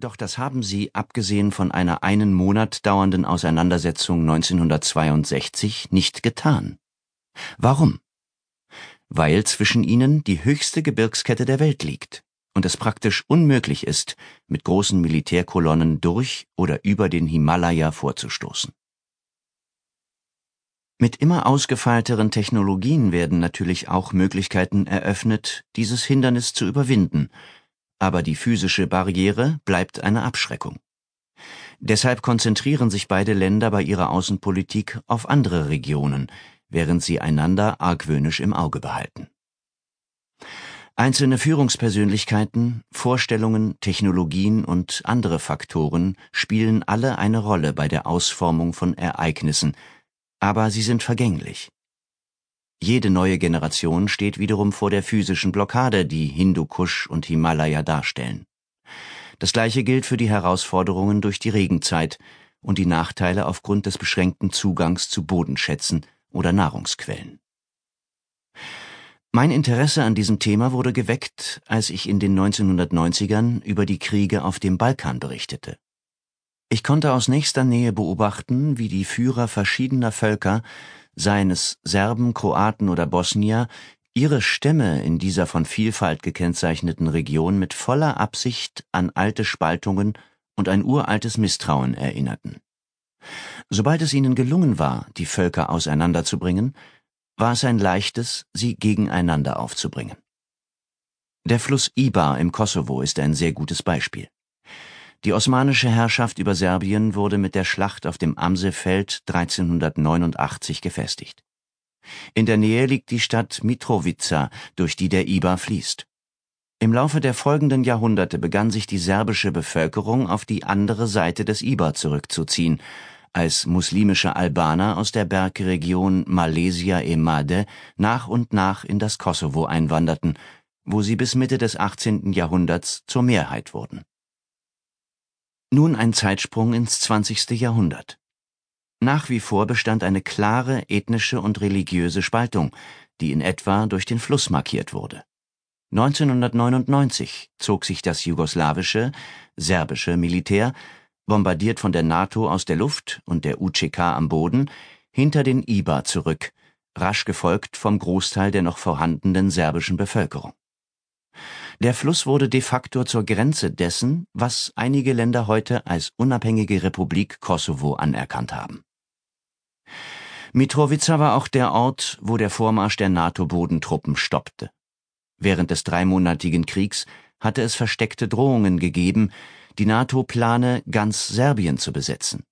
Doch das haben sie, abgesehen von einer einen Monat dauernden Auseinandersetzung 1962, nicht getan. Warum? Weil zwischen ihnen die höchste Gebirgskette der Welt liegt und es praktisch unmöglich ist, mit großen Militärkolonnen durch oder über den Himalaya vorzustoßen. Mit immer ausgefeilteren Technologien werden natürlich auch Möglichkeiten eröffnet, dieses Hindernis zu überwinden, aber die physische Barriere bleibt eine Abschreckung. Deshalb konzentrieren sich beide Länder bei ihrer Außenpolitik auf andere Regionen, während sie einander argwöhnisch im Auge behalten. Einzelne Führungspersönlichkeiten, Vorstellungen, Technologien und andere Faktoren spielen alle eine Rolle bei der Ausformung von Ereignissen, aber sie sind vergänglich. Jede neue Generation steht wiederum vor der physischen Blockade, die Hindukusch und Himalaya darstellen. Das gleiche gilt für die Herausforderungen durch die Regenzeit und die Nachteile aufgrund des beschränkten Zugangs zu Bodenschätzen oder Nahrungsquellen. Mein Interesse an diesem Thema wurde geweckt, als ich in den 1990ern über die Kriege auf dem Balkan berichtete. Ich konnte aus nächster Nähe beobachten, wie die Führer verschiedener Völker seien es Serben, Kroaten oder Bosnier, ihre Stämme in dieser von Vielfalt gekennzeichneten Region mit voller Absicht an alte Spaltungen und ein uraltes Misstrauen erinnerten. Sobald es ihnen gelungen war, die Völker auseinanderzubringen, war es ein leichtes, sie gegeneinander aufzubringen. Der Fluss Ibar im Kosovo ist ein sehr gutes Beispiel. Die osmanische Herrschaft über Serbien wurde mit der Schlacht auf dem Amsefeld 1389 gefestigt. In der Nähe liegt die Stadt Mitrovica, durch die der Ibar fließt. Im Laufe der folgenden Jahrhunderte begann sich die serbische Bevölkerung auf die andere Seite des Ibar zurückzuziehen, als muslimische Albaner aus der Bergregion Malesia e Made nach und nach in das Kosovo einwanderten, wo sie bis Mitte des 18. Jahrhunderts zur Mehrheit wurden. Nun ein Zeitsprung ins 20. Jahrhundert. Nach wie vor bestand eine klare ethnische und religiöse Spaltung, die in etwa durch den Fluss markiert wurde. 1999 zog sich das jugoslawische, serbische Militär, bombardiert von der NATO aus der Luft und der UCK am Boden, hinter den IBA zurück, rasch gefolgt vom Großteil der noch vorhandenen serbischen Bevölkerung. Der Fluss wurde de facto zur Grenze dessen, was einige Länder heute als unabhängige Republik Kosovo anerkannt haben. Mitrovica war auch der Ort, wo der Vormarsch der NATO-Bodentruppen stoppte. Während des dreimonatigen Kriegs hatte es versteckte Drohungen gegeben, die NATO plane, ganz Serbien zu besetzen.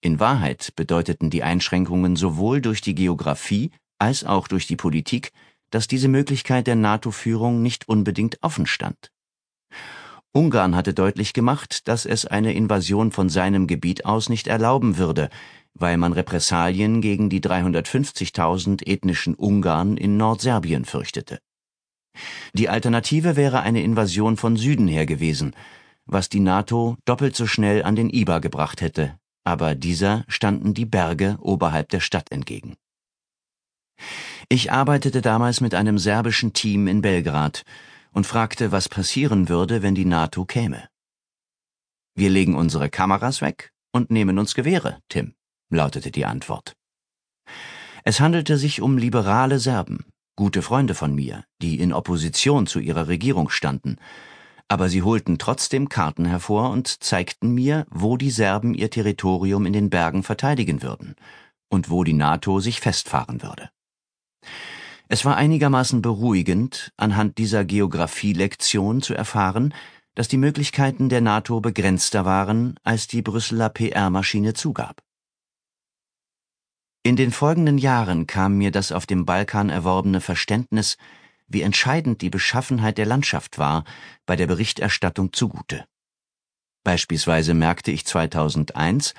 In Wahrheit bedeuteten die Einschränkungen sowohl durch die Geographie als auch durch die Politik dass diese Möglichkeit der NATO-Führung nicht unbedingt offen stand. Ungarn hatte deutlich gemacht, dass es eine Invasion von seinem Gebiet aus nicht erlauben würde, weil man Repressalien gegen die 350.000 ethnischen Ungarn in Nordserbien fürchtete. Die Alternative wäre eine Invasion von Süden her gewesen, was die NATO doppelt so schnell an den Iber gebracht hätte, aber dieser standen die Berge oberhalb der Stadt entgegen. Ich arbeitete damals mit einem serbischen Team in Belgrad und fragte, was passieren würde, wenn die NATO käme. Wir legen unsere Kameras weg und nehmen uns Gewehre, Tim, lautete die Antwort. Es handelte sich um liberale Serben, gute Freunde von mir, die in Opposition zu ihrer Regierung standen, aber sie holten trotzdem Karten hervor und zeigten mir, wo die Serben ihr Territorium in den Bergen verteidigen würden und wo die NATO sich festfahren würde. Es war einigermaßen beruhigend, anhand dieser Geographielektion zu erfahren, dass die Möglichkeiten der NATO begrenzter waren, als die Brüsseler PR-Maschine zugab. In den folgenden Jahren kam mir das auf dem Balkan erworbene Verständnis, wie entscheidend die Beschaffenheit der Landschaft war, bei der Berichterstattung zugute. Beispielsweise merkte ich 2001,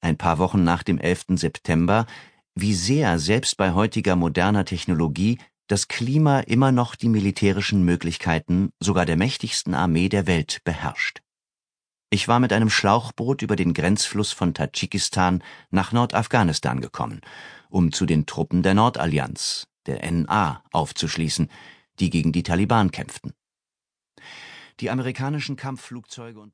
ein paar Wochen nach dem 11. September, wie sehr selbst bei heutiger moderner Technologie das Klima immer noch die militärischen Möglichkeiten sogar der mächtigsten Armee der Welt beherrscht. Ich war mit einem Schlauchboot über den Grenzfluss von Tadschikistan nach Nordafghanistan gekommen, um zu den Truppen der Nordallianz, der NA, aufzuschließen, die gegen die Taliban kämpften. Die amerikanischen Kampfflugzeuge und